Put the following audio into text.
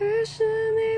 于是你